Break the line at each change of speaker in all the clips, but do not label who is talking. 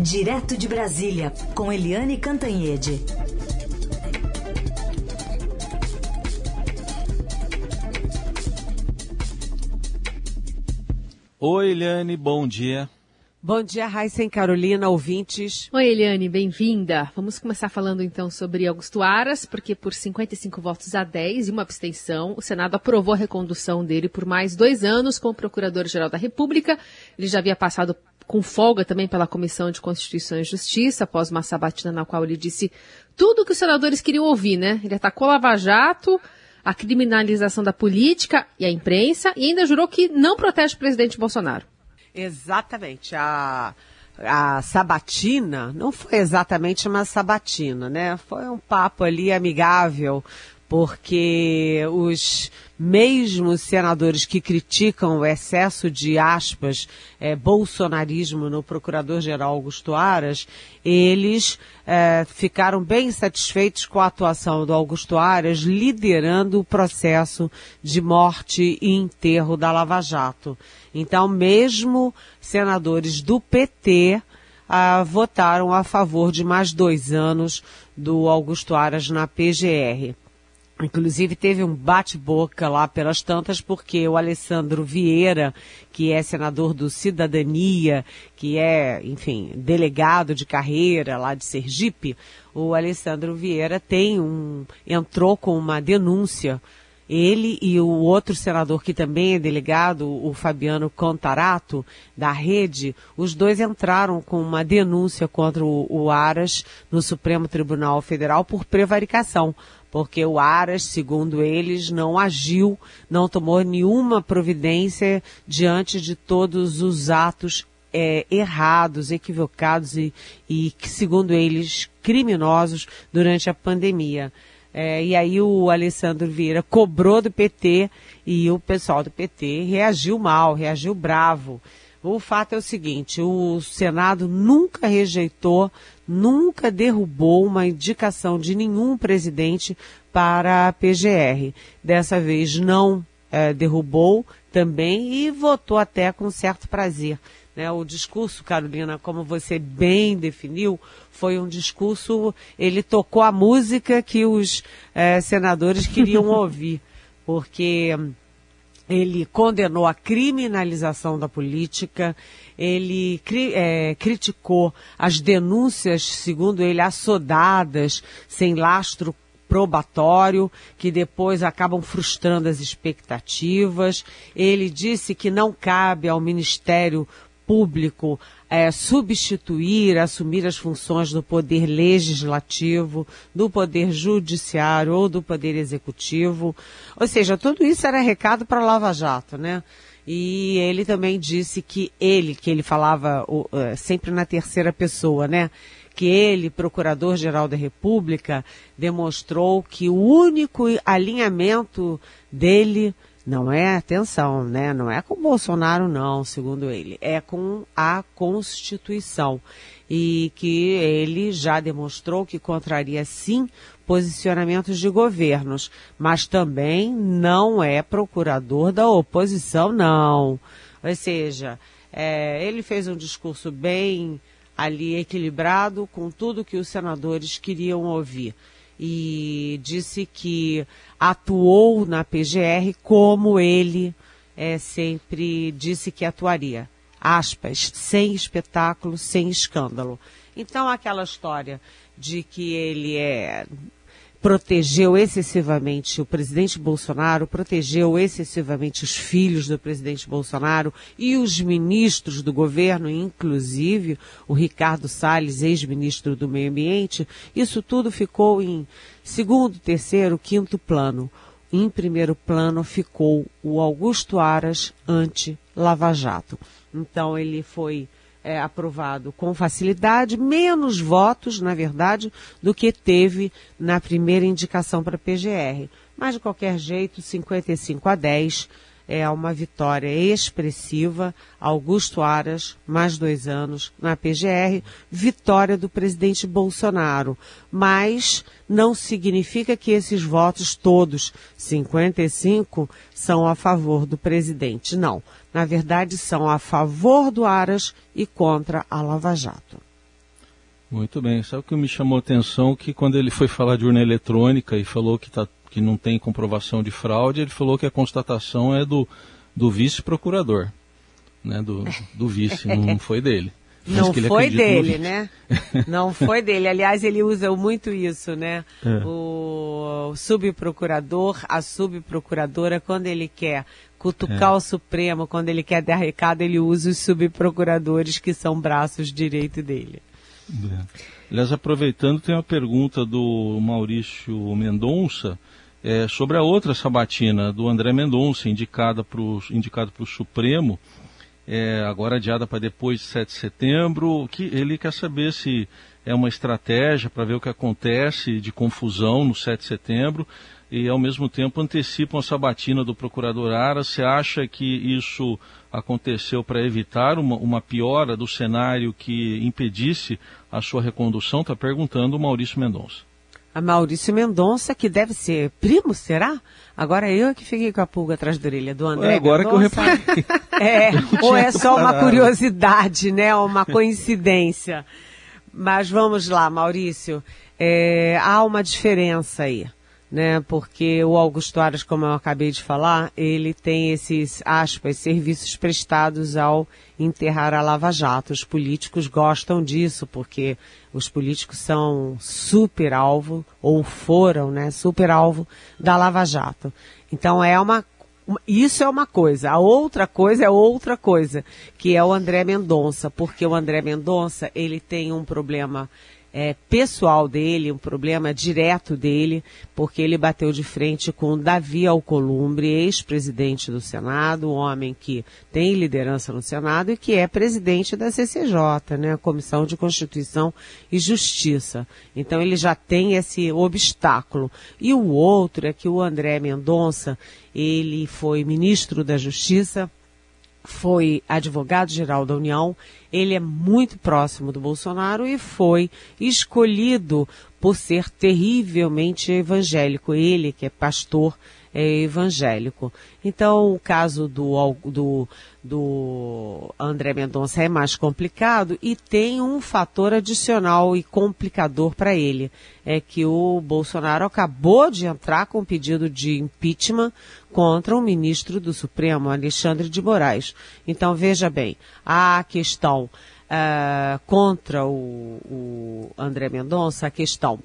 Direto de Brasília, com Eliane Cantanhede.
Oi, Eliane, bom dia.
Bom dia, Raíssa e Carolina, ouvintes.
Oi, Eliane, bem-vinda. Vamos começar falando então sobre Augusto Aras, porque por 55 votos a 10 e uma abstenção, o Senado aprovou a recondução dele por mais dois anos como Procurador-Geral da República. Ele já havia passado com folga também pela Comissão de Constituição e Justiça, após uma sabatina na qual ele disse tudo o que os senadores queriam ouvir, né? Ele atacou Lava Jato, a criminalização da política e a imprensa, e ainda jurou que não protege o presidente Bolsonaro.
Exatamente. A, a sabatina não foi exatamente uma sabatina, né? Foi um papo ali amigável, porque os mesmos senadores que criticam o excesso de aspas, é, bolsonarismo no procurador-geral Augusto Aras, eles é, ficaram bem satisfeitos com a atuação do Augusto Aras liderando o processo de morte e enterro da Lava Jato. Então, mesmo senadores do PT ah, votaram a favor de mais dois anos do Augusto Aras na PGR. Inclusive teve um bate-boca lá pelas tantas, porque o Alessandro Vieira, que é senador do Cidadania, que é, enfim, delegado de carreira lá de Sergipe, o Alessandro Vieira tem um, entrou com uma denúncia ele e o outro senador que também é delegado, o Fabiano Contarato, da rede, os dois entraram com uma denúncia contra o, o Aras no Supremo Tribunal Federal por prevaricação porque o Aras, segundo eles, não agiu, não tomou nenhuma providência diante de todos os atos é, errados, equivocados e, e, segundo eles, criminosos durante a pandemia. É, e aí o Alessandro Vieira cobrou do PT e o pessoal do PT reagiu mal, reagiu bravo. O fato é o seguinte: o Senado nunca rejeitou, nunca derrubou uma indicação de nenhum presidente para a PGR. Dessa vez não é, derrubou também e votou até com certo prazer. Né? O discurso, Carolina, como você bem definiu, foi um discurso, ele tocou a música que os é, senadores queriam ouvir, porque ele condenou a criminalização da política, ele cri, é, criticou as denúncias, segundo ele, assodadas, sem lastro probatório, que depois acabam frustrando as expectativas. Ele disse que não cabe ao Ministério Público é, substituir, assumir as funções do poder legislativo, do poder judiciário ou do poder executivo. Ou seja, tudo isso era recado para Lava Jato, né? E ele também disse que ele, que ele falava uh, sempre na terceira pessoa, né? Que ele, procurador-geral da República, demonstrou que o único alinhamento dele não é, atenção, né? Não é com o Bolsonaro, não, segundo ele. É com a Constituição. E que ele já demonstrou que contraria, sim, posicionamentos de governos. Mas também não é procurador da oposição, não. Ou seja, é, ele fez um discurso bem ali equilibrado com tudo que os senadores queriam ouvir e disse que atuou na PGR como ele é, sempre disse que atuaria. Aspas, sem espetáculo, sem escândalo. Então aquela história de que ele é protegeu excessivamente o presidente Bolsonaro, protegeu excessivamente os filhos do presidente Bolsonaro e os ministros do governo, inclusive o Ricardo Salles, ex-ministro do Meio Ambiente, isso tudo ficou em segundo, terceiro, quinto plano. Em primeiro plano ficou o Augusto Aras anti-Lava Jato. Então ele foi é, aprovado com facilidade, menos votos, na verdade, do que teve na primeira indicação para a PGR. Mas, de qualquer jeito, 55 a 10 é uma vitória expressiva. Augusto Aras, mais dois anos na PGR, vitória do presidente Bolsonaro. Mas não significa que esses votos todos, 55, são a favor do presidente. Não. Na verdade, são a favor do Aras e contra a Lava Jato.
Muito bem. Sabe o que me chamou a atenção? Que quando ele foi falar de urna eletrônica e falou que, tá, que não tem comprovação de fraude, ele falou que a constatação é do, do vice-procurador, né? do, do vice, não foi dele.
Não foi dele, né? Não foi dele. Aliás, ele usa muito isso, né? É. O subprocurador, a subprocuradora, quando ele quer cutucar é. o Supremo, quando ele quer dar recado, ele usa os subprocuradores, que são braços direito dele.
É. Aliás, aproveitando, tem uma pergunta do Maurício Mendonça é, sobre a outra sabatina do André Mendonça, indicada pro, indicado para o Supremo é, agora adiada para depois de 7 de setembro, que ele quer saber se é uma estratégia para ver o que acontece de confusão no 7 de setembro e ao mesmo tempo antecipam a sabatina do procurador Ara. Você acha que isso aconteceu para evitar uma, uma, piora do cenário que impedisse a sua recondução? Está perguntando o Maurício Mendonça
a Maurício Mendonça, que deve ser primo, será? Agora eu que fiquei com a pulga atrás da orelha do André. É
agora Mendonça. que eu reparei.
É, ou é só uma curiosidade, né? Uma coincidência. Mas vamos lá, Maurício. É, há uma diferença aí né? Porque o Augusto Aras, como eu acabei de falar, ele tem esses, aspas, serviços prestados ao enterrar a Lava Jato. Os políticos gostam disso, porque os políticos são super alvo, ou foram, né, super alvo da Lava Jato. Então é uma isso é uma coisa. A outra coisa é outra coisa, que é o André Mendonça, porque o André Mendonça, ele tem um problema é, pessoal dele, um problema direto dele, porque ele bateu de frente com Davi Alcolumbre, ex-presidente do Senado, um homem que tem liderança no Senado e que é presidente da CCJ, né, Comissão de Constituição e Justiça. Então ele já tem esse obstáculo. E o outro é que o André Mendonça, ele foi ministro da Justiça, foi advogado-geral da União, ele é muito próximo do Bolsonaro e foi escolhido por ser terrivelmente evangélico. Ele, que é pastor é, evangélico. Então, o caso do, do, do André Mendonça é mais complicado e tem um fator adicional e complicador para ele. É que o Bolsonaro acabou de entrar com um pedido de impeachment contra o ministro do Supremo, Alexandre de Moraes. Então, veja bem, a questão uh, contra o, o André Mendonça, a questão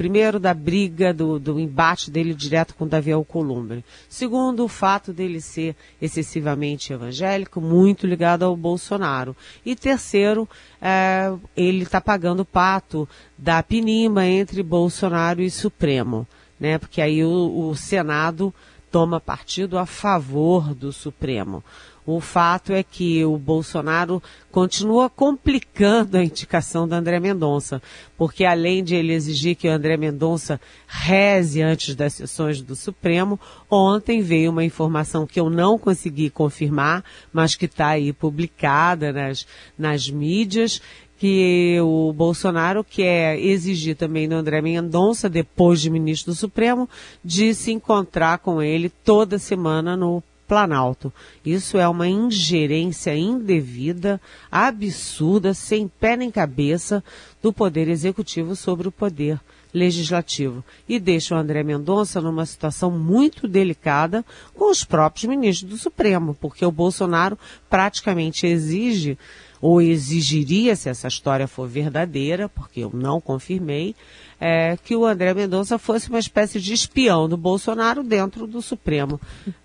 Primeiro, da briga, do, do embate dele direto com Davi Alcolumbre. Segundo, o fato dele ser excessivamente evangélico, muito ligado ao Bolsonaro. E terceiro, é, ele está pagando o pato da pinima entre Bolsonaro e Supremo. Né? Porque aí o, o Senado toma partido a favor do Supremo. O fato é que o Bolsonaro continua complicando a indicação do André Mendonça, porque além de ele exigir que o André Mendonça reze antes das sessões do Supremo, ontem veio uma informação que eu não consegui confirmar, mas que está aí publicada nas, nas mídias, que o Bolsonaro quer exigir também do André Mendonça, depois de ministro do Supremo, de se encontrar com ele toda semana no Planalto. Isso é uma ingerência indevida, absurda, sem pé nem cabeça do Poder Executivo sobre o Poder Legislativo. E deixa o André Mendonça numa situação muito delicada com os próprios ministros do Supremo, porque o Bolsonaro praticamente exige ou exigiria, se essa história for verdadeira, porque eu não confirmei, é, que o André Mendonça fosse uma espécie de espião do Bolsonaro dentro do Supremo.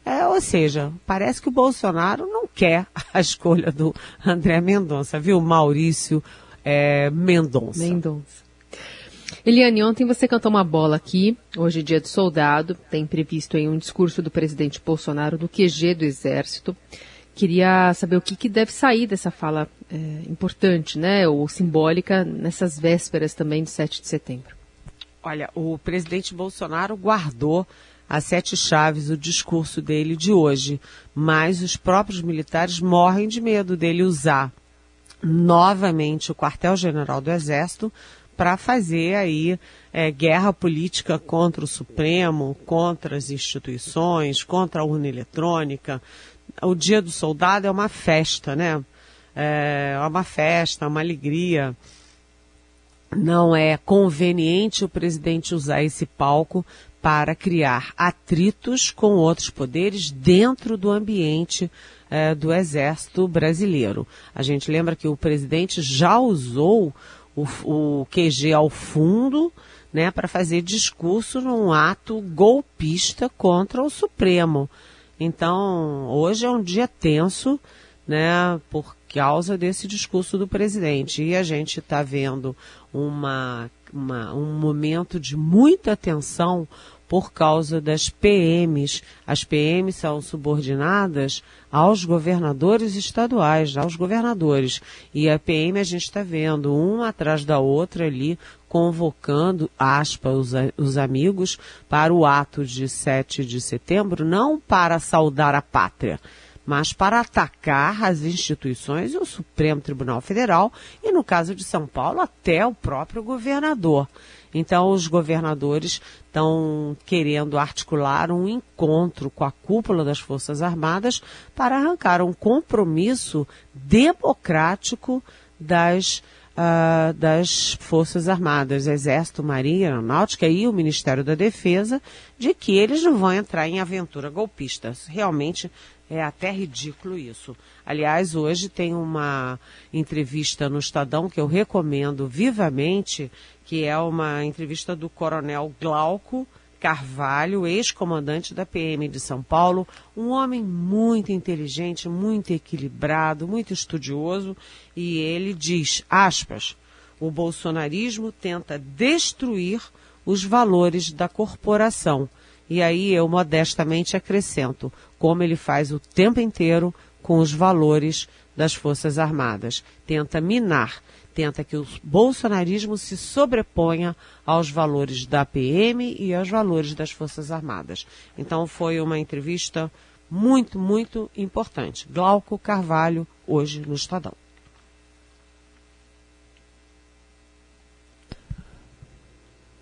É, ou seja, parece que o Bolsonaro não quer a escolha do André Mendonça, viu? Maurício é, Mendonça.
Mendonça. Eliane, ontem você cantou uma bola aqui, hoje é dia do soldado, tem previsto aí um discurso do presidente Bolsonaro no QG do Exército. Queria saber o que, que deve sair dessa fala é, importante, né, ou simbólica, nessas vésperas também de 7 de setembro.
Olha, o presidente Bolsonaro guardou as sete chaves o discurso dele de hoje, mas os próprios militares morrem de medo dele usar novamente o quartel-general do Exército para fazer aí é, guerra política contra o Supremo, contra as instituições, contra a urna eletrônica o Dia do Soldado é uma festa, né? É uma festa, uma alegria. não é conveniente o presidente usar esse palco para criar atritos com outros poderes dentro do ambiente é, do Exército Brasileiro. A gente lembra que o presidente já usou o, o QG ao fundo né, para fazer discurso num ato golpista contra o Supremo. Então, hoje é um dia tenso, né, por causa desse discurso do presidente. E a gente está vendo uma, uma, um momento de muita tensão por causa das PMs. As PMs são subordinadas aos governadores estaduais, aos governadores. E a PM a gente está vendo uma atrás da outra ali, convocando, aspa, os, os amigos para o ato de 7 de setembro, não para saudar a pátria, mas para atacar as instituições e o Supremo Tribunal Federal e, no caso de São Paulo, até o próprio governador. Então, os governadores estão querendo articular um encontro com a cúpula das Forças Armadas para arrancar um compromisso democrático das, uh, das Forças Armadas, Exército, Marinha, Aeronáutica e o Ministério da Defesa, de que eles não vão entrar em aventura golpista. Realmente é até ridículo isso. Aliás, hoje tem uma entrevista no Estadão que eu recomendo vivamente, que é uma entrevista do coronel Glauco Carvalho, ex-comandante da PM de São Paulo, um homem muito inteligente, muito equilibrado, muito estudioso, e ele diz, aspas, o bolsonarismo tenta destruir os valores da corporação. E aí eu modestamente acrescento, como ele faz o tempo inteiro com os valores das Forças Armadas. Tenta minar tenta que o bolsonarismo se sobreponha aos valores da PM e aos valores das Forças Armadas. Então foi uma entrevista muito, muito importante. Glauco Carvalho, hoje no Estadão.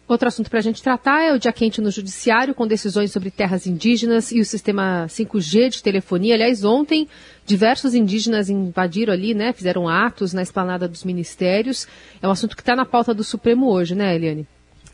Outro assunto para a gente tratar é o dia quente no Judiciário, com decisões sobre terras indígenas e o sistema 5G de telefonia. Aliás, ontem, diversos indígenas invadiram ali, né? Fizeram atos na esplanada dos ministérios. É um assunto que está na pauta do Supremo hoje, né, Eliane?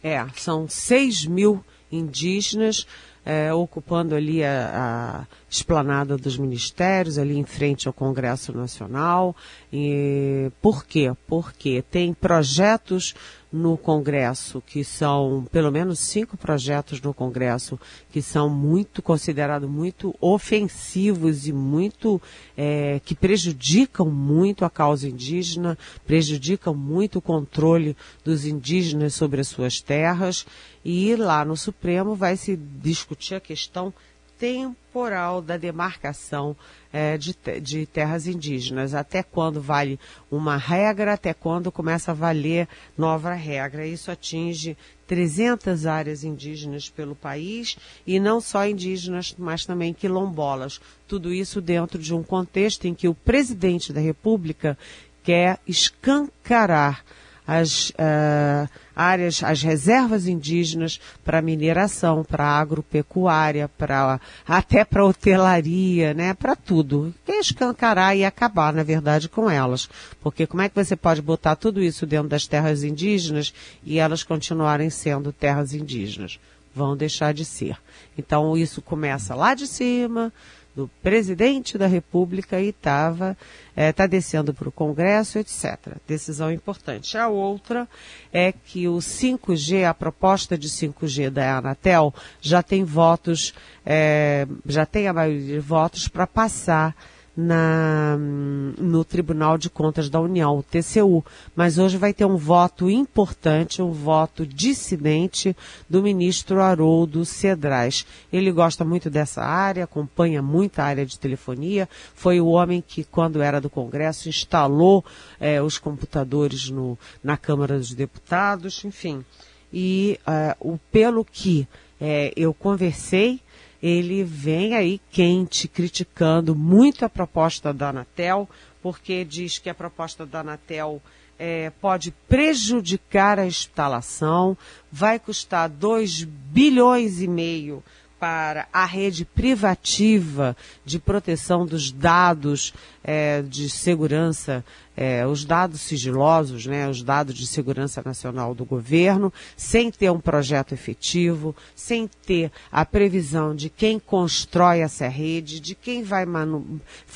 É, são 6 mil indígenas é, ocupando ali a, a, esplanada dos ministérios, ali em frente ao Congresso Nacional. E, por quê? Porque tem projetos no Congresso, que são pelo menos cinco projetos no Congresso que são muito considerados muito ofensivos e muito é, que prejudicam muito a causa indígena, prejudicam muito o controle dos indígenas sobre as suas terras. E lá no Supremo vai se discutir a questão temporal da demarcação é, de, de, terras indígenas. Até quando vale uma regra, até quando começa a valer nova regra. Isso atinge 300 áreas indígenas pelo país e não só indígenas, mas também quilombolas. Tudo isso dentro de um contexto em que o presidente da República quer escancarar as uh, áreas, as reservas indígenas para mineração, para agropecuária, para até para hotelaria, né, para tudo. Quer escancarar e acabar, na verdade, com elas. Porque como é que você pode botar tudo isso dentro das terras indígenas e elas continuarem sendo terras indígenas? Vão deixar de ser. Então isso começa lá de cima, do presidente da República e estava está é, descendo para o Congresso, etc. Decisão importante. A outra é que o 5G, a proposta de 5G da Anatel, já tem votos, é, já tem a maioria de votos para passar na, no Tribunal de Contas da União, o TCU. Mas hoje vai ter um voto importante, um voto dissidente do ministro Haroldo Cedrais. Ele gosta muito dessa área, acompanha muito a área de telefonia, foi o homem que, quando era do Congresso, instalou eh, os computadores no, na Câmara dos Deputados, enfim. E eh, o, pelo que eh, eu conversei, ele vem aí quente, criticando muito a proposta da Anatel, porque diz que a proposta da Anatel é, pode prejudicar a instalação, vai custar 2 bilhões e meio para a rede privativa de proteção dos dados é, de segurança, é, os dados sigilosos, né, os dados de segurança nacional do governo, sem ter um projeto efetivo, sem ter a previsão de quem constrói essa rede, de quem vai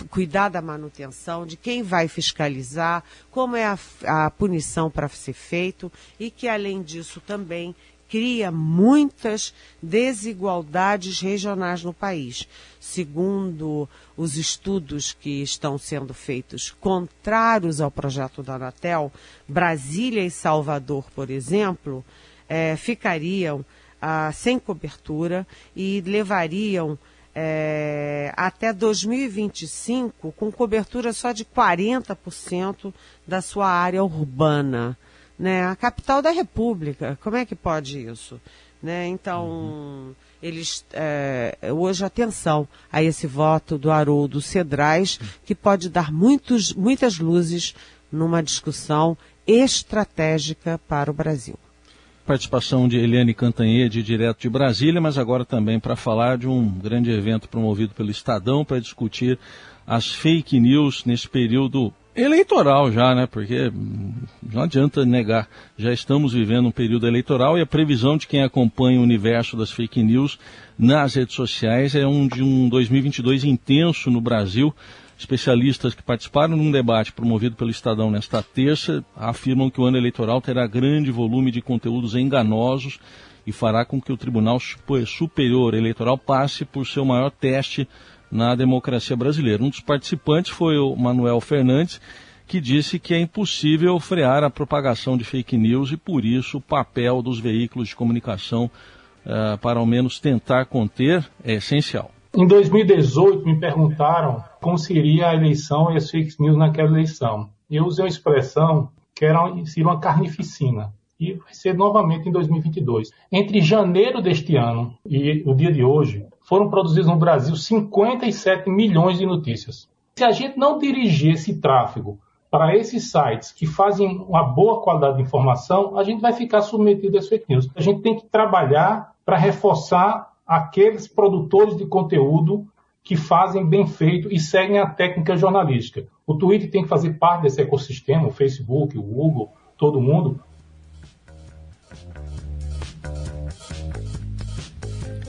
cuidar da manutenção, de quem vai fiscalizar, como é a, a punição para ser feito e que, além disso, também cria muitas desigualdades regionais no país. Segundo os estudos que estão sendo feitos contrários ao projeto da Anatel, Brasília e Salvador, por exemplo, é, ficariam ah, sem cobertura e levariam é, até 2025 com cobertura só de 40% da sua área urbana né? A capital da República. Como é que pode isso? Né? Então, uhum. eles é, hoje atenção a esse voto do Haroldo Cedrais, que pode dar muitos, muitas luzes numa discussão estratégica para o Brasil.
Participação de Eliane Cantanhede, direto de Brasília, mas agora também para falar de um grande evento promovido pelo Estadão para discutir as fake news nesse período eleitoral já, né? Porque não adianta negar. Já estamos vivendo um período eleitoral e a previsão de quem acompanha o universo das fake news nas redes sociais é um de um 2022 intenso no Brasil. Especialistas que participaram num debate promovido pelo Estadão nesta terça afirmam que o ano eleitoral terá grande volume de conteúdos enganosos e fará com que o Tribunal Superior Eleitoral passe por seu maior teste na democracia brasileira. Um dos participantes foi o Manuel Fernandes, que disse que é impossível frear a propagação de fake news e, por isso, o papel dos veículos de comunicação uh, para, ao menos, tentar conter é essencial.
Em 2018, me perguntaram como seria a eleição e as fake news naquela eleição. Eu usei uma expressão que era seria uma carnificina. E vai ser novamente em 2022. Entre janeiro deste ano e o dia de hoje, foram produzidos no Brasil 57 milhões de notícias. Se a gente não dirigir esse tráfego para esses sites que fazem uma boa qualidade de informação, a gente vai ficar submetido às fake news. A gente tem que trabalhar para reforçar aqueles produtores de conteúdo que fazem bem feito e seguem a técnica jornalística. O Twitter tem que fazer parte desse ecossistema, o Facebook, o Google, todo mundo,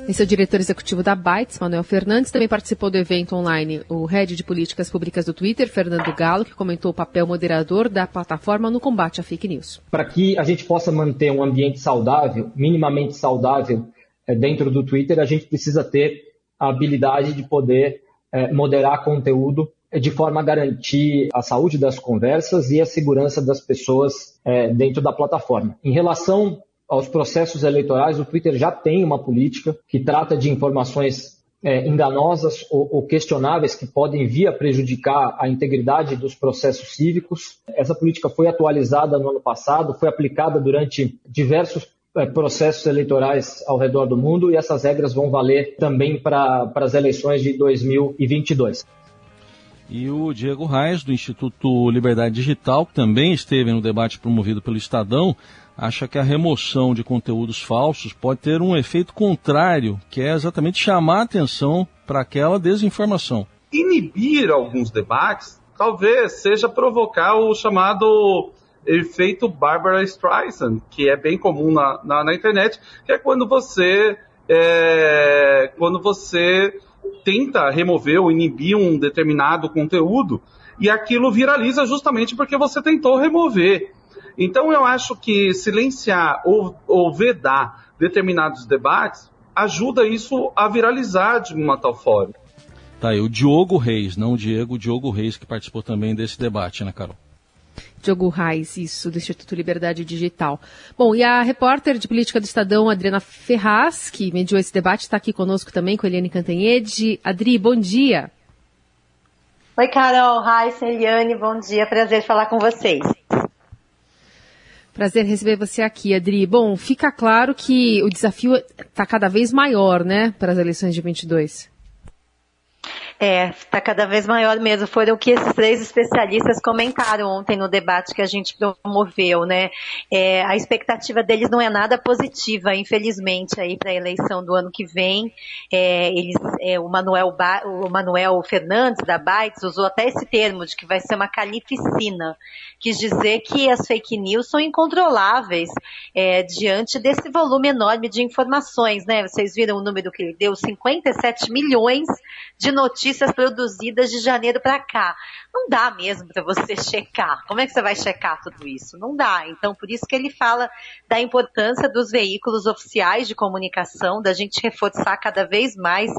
Esse é o diretor executivo da Bytes, Manuel Fernandes. Também participou do evento online o head de políticas públicas do Twitter, Fernando Galo, que comentou o papel moderador da plataforma no combate à fake news.
Para que a gente possa manter um ambiente saudável, minimamente saudável, é, dentro do Twitter, a gente precisa ter a habilidade de poder é, moderar conteúdo é, de forma a garantir a saúde das conversas e a segurança das pessoas dentro da plataforma. Em relação aos processos eleitorais, o Twitter já tem uma política que trata de informações é, enganosas ou, ou, questionáveis que podem vir a prejudicar a integridade dos processos cívicos. Essa política foi atualizada no ano passado, foi aplicada durante diversos é, processos eleitorais ao redor do mundo e essas regras vão valer também para as eleições de 2022.
E o Diego Reis, do Instituto Liberdade Digital, que também esteve no debate promovido pelo Estadão, acha que a remoção de conteúdos falsos pode ter um efeito contrário, que é exatamente chamar a atenção para aquela desinformação.
Inibir alguns debates talvez seja provocar o chamado efeito Barbara Streisand, que é bem comum na, na, na internet, que é quando você é, quando você tenta remover ou inibir um determinado conteúdo e aquilo viraliza justamente porque você tentou remover. Então eu acho que silenciar ou, ou vedar determinados debates ajuda isso a viralizar de uma tal forma.
Tá aí, o Diogo Reis, não o Diego, o Diogo Reis, que participou também desse debate, né, Carol?
Diogo Reis, isso, do Instituto Liberdade Digital. Bom, e a repórter de política do Estadão, Adriana Ferraz, que mediou esse debate, está aqui conosco também, com a Eliane Cantanhede. Adri, bom dia.
Oi, Carol, Reis, Eliane, bom dia, prazer falar com vocês.
Prazer receber você aqui, Adri. Bom, fica claro que o desafio está cada vez maior, né, para as eleições de 22.
É, está cada vez maior mesmo. Foram o que esses três especialistas comentaram ontem no debate que a gente promoveu, né? É, a expectativa deles não é nada positiva, infelizmente, aí para a eleição do ano que vem. É, eles, é, o, Manuel ba o Manuel Fernandes da Bytes usou até esse termo de que vai ser uma calificina. Quis dizer que as fake news são incontroláveis é, diante desse volume enorme de informações, né? Vocês viram o número que ele deu, 57 milhões de notícias produzidas de janeiro para cá. Não dá mesmo para você checar. Como é que você vai checar tudo isso? Não dá. Então, por isso que ele fala da importância dos veículos oficiais de comunicação, da gente reforçar cada vez mais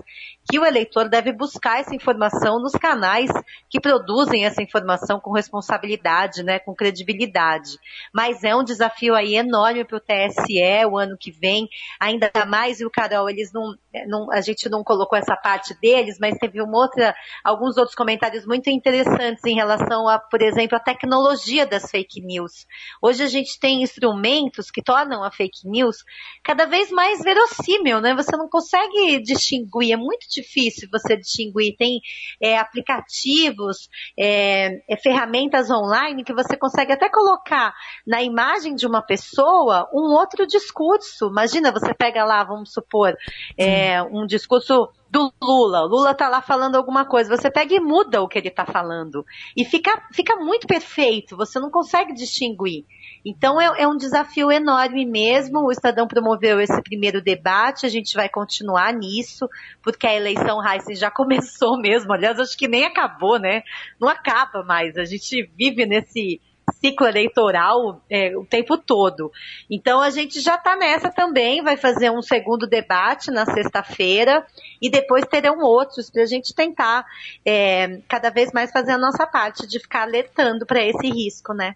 que o eleitor deve buscar essa informação nos canais que produzem essa informação com responsabilidade, né, com credibilidade. Mas é um desafio aí enorme para o TSE o ano que vem, ainda mais, e o Carol, eles não, não, a gente não colocou essa parte deles, mas teve uma outra, alguns outros comentários muito interessantes em relação a, por exemplo, a tecnologia das fake news. Hoje a gente tem instrumentos que tornam a fake news cada vez mais verossímil, né? Você não consegue distinguir, é muito difícil você distinguir. Tem é, aplicativos, é, é, ferramentas online que você consegue até colocar na imagem de uma pessoa um outro discurso. Imagina, você pega lá, vamos supor, é, um discurso do Lula. O Lula tá lá falando alguma coisa. Você pega e muda o que ele tá falando. E fica, fica muito perfeito. Você não consegue distinguir. Então é, é, um desafio enorme mesmo. O Estadão promoveu esse primeiro debate. A gente vai continuar nisso, porque a eleição Heisen já começou mesmo. Aliás, acho que nem acabou, né? Não acaba mais. A gente vive nesse ciclo eleitoral é, o tempo todo. Então a gente já está nessa também, vai fazer um segundo debate na sexta-feira e depois terão outros para a gente tentar é, cada vez mais fazer a nossa parte de ficar alertando para esse risco, né?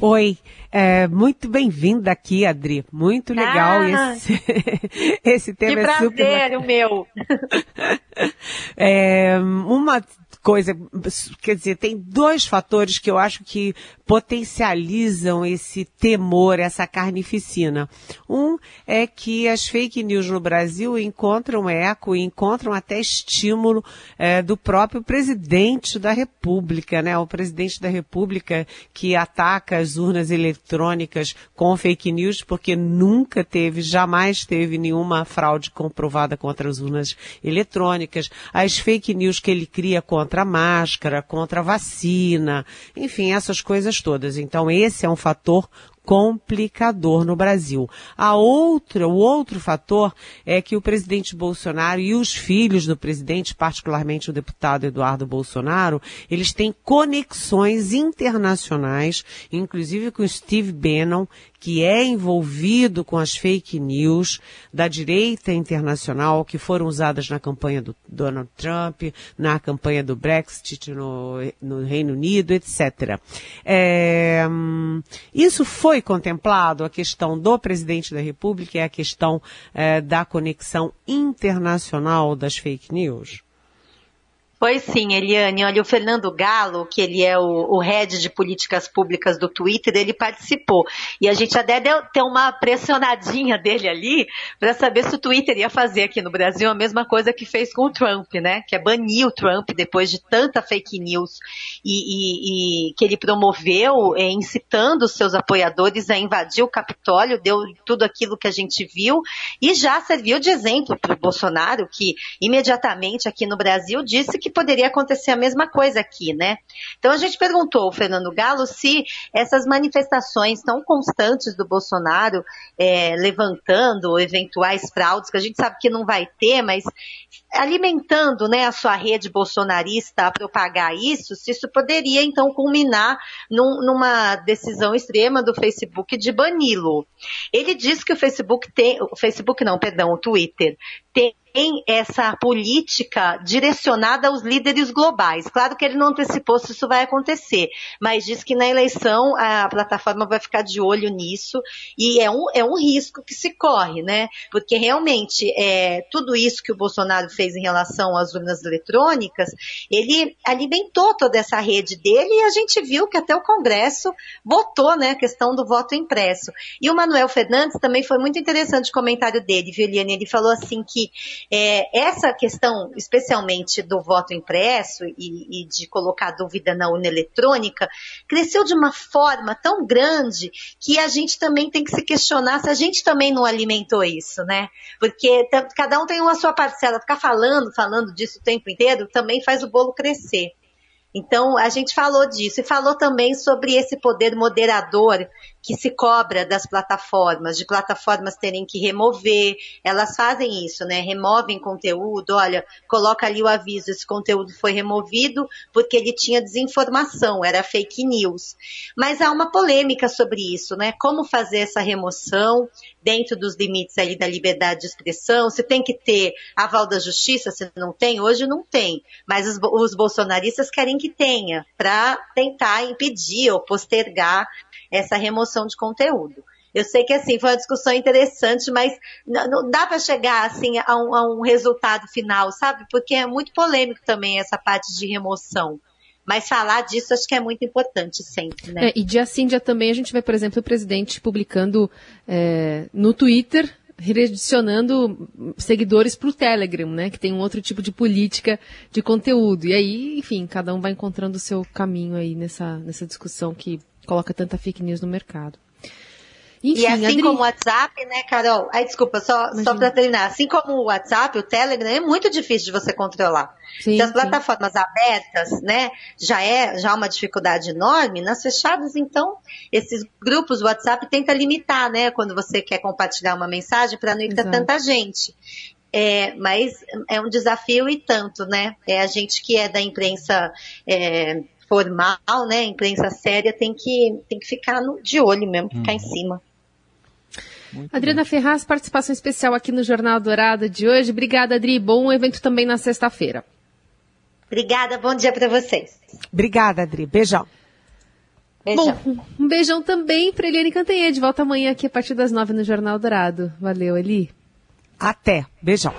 Oi, é, muito bem-vinda aqui, Adri. Muito legal ah, esse, esse tema.
Que
é
prazer,
super...
o meu.
é, uma coisa, quer dizer, tem dois fatores que eu acho que potencializam esse temor, essa carnificina. Um é que as fake news no Brasil encontram eco encontram até estímulo é, do próprio presidente da República, né? O presidente da República que ataca as urnas eletrônicas com fake news porque nunca teve, jamais teve nenhuma fraude comprovada contra as urnas eletrônicas. As fake news que ele cria contra contra a máscara, contra a vacina, enfim, essas coisas todas. Então esse é um fator complicador no Brasil. A outra, o outro fator é que o presidente Bolsonaro e os filhos do presidente, particularmente o deputado Eduardo Bolsonaro, eles têm conexões internacionais, inclusive com Steve Bannon, que é envolvido com as fake news da direita internacional que foram usadas na campanha do Donald Trump, na campanha do Brexit no, no Reino Unido, etc. É, isso foi contemplado, a questão do presidente da República e a questão é, da conexão internacional das fake news?
Pois sim, Eliane. Olha, o Fernando Galo, que ele é o, o head de políticas públicas do Twitter, ele participou. E a gente até deu ter uma pressionadinha dele ali para saber se o Twitter ia fazer aqui no Brasil a mesma coisa que fez com o Trump, né? Que é banir o Trump depois de tanta fake news e, e, e que ele promoveu, é, incitando os seus apoiadores a invadir o Capitólio, deu tudo aquilo que a gente viu e já serviu de exemplo para o Bolsonaro, que imediatamente aqui no Brasil disse que poderia acontecer a mesma coisa aqui, né? Então a gente perguntou ao Fernando Galo se essas manifestações tão constantes do Bolsonaro é, levantando eventuais fraudes, que a gente sabe que não vai ter, mas alimentando né, a sua rede bolsonarista a propagar isso, se isso poderia então culminar num, numa decisão extrema do Facebook de bani-lo. Ele diz que o Facebook tem, o Facebook não, perdão, o Twitter tem tem essa política direcionada aos líderes globais. Claro que ele não antecipou se isso vai acontecer, mas diz que na eleição a plataforma vai ficar de olho nisso e é um, é um risco que se corre, né? Porque realmente é, tudo isso que o Bolsonaro fez em relação às urnas eletrônicas, ele alimentou toda essa rede dele e a gente viu que até o Congresso votou, né, a questão do voto impresso. E o Manuel Fernandes também foi muito interessante o comentário dele, viu, Eliane? Ele falou assim que é, essa questão, especialmente do voto impresso e, e de colocar dúvida na urna eletrônica, cresceu de uma forma tão grande que a gente também tem que se questionar se a gente também não alimentou isso, né? Porque cada um tem uma sua parcela. Ficar falando, falando disso o tempo inteiro também faz o bolo crescer. Então, a gente falou disso e falou também sobre esse poder moderador que se cobra das plataformas, de plataformas terem que remover, elas fazem isso, né? Removem conteúdo, olha, coloca ali o aviso, esse conteúdo foi removido porque ele tinha desinformação, era fake news. Mas há uma polêmica sobre isso, né? Como fazer essa remoção dentro dos limites ali da liberdade de expressão, se tem que ter aval da justiça, se não tem, hoje não tem, mas os, os bolsonaristas querem que tenha, para tentar impedir ou postergar essa remoção de conteúdo. Eu sei que assim foi uma discussão interessante, mas não, dá para chegar assim a um, a um, resultado final, sabe? Porque é muito polêmico também essa parte de remoção. Mas falar disso acho que é muito importante sempre, né?
É, e dia sim, dia também a gente vê, por exemplo, o presidente publicando é, no Twitter redirecionando seguidores para o Telegram, né? Que tem um outro tipo de política de conteúdo. E aí, enfim, cada um vai encontrando o seu caminho aí nessa, nessa discussão que coloca tanta fake news no mercado.
Enfim, e assim Adri... como o WhatsApp, né, Carol? Ai, desculpa, só, só para terminar. Assim como o WhatsApp, o Telegram é muito difícil de você controlar. Sim, Se as plataformas sim. abertas, né, já é já é uma dificuldade enorme, nas fechadas, então, esses grupos, o WhatsApp tenta limitar, né, quando você quer compartilhar uma mensagem para não ir para tanta gente. É, mas é um desafio e tanto, né? É a gente que é da imprensa é, formal, né? Imprensa séria tem que, tem que ficar no, de olho mesmo, ficar em uhum. cima.
Muito Adriana bom. Ferraz, participação especial aqui no Jornal Dourado de hoje. Obrigada, Adri. Bom evento também na sexta-feira.
Obrigada, bom dia para vocês.
Obrigada, Adri. Beijão.
Beijão. Bom, um beijão também para Eliane Cantanhede. Volta amanhã aqui a partir das nove no Jornal Dourado. Valeu, Eli.
Até. Beijão.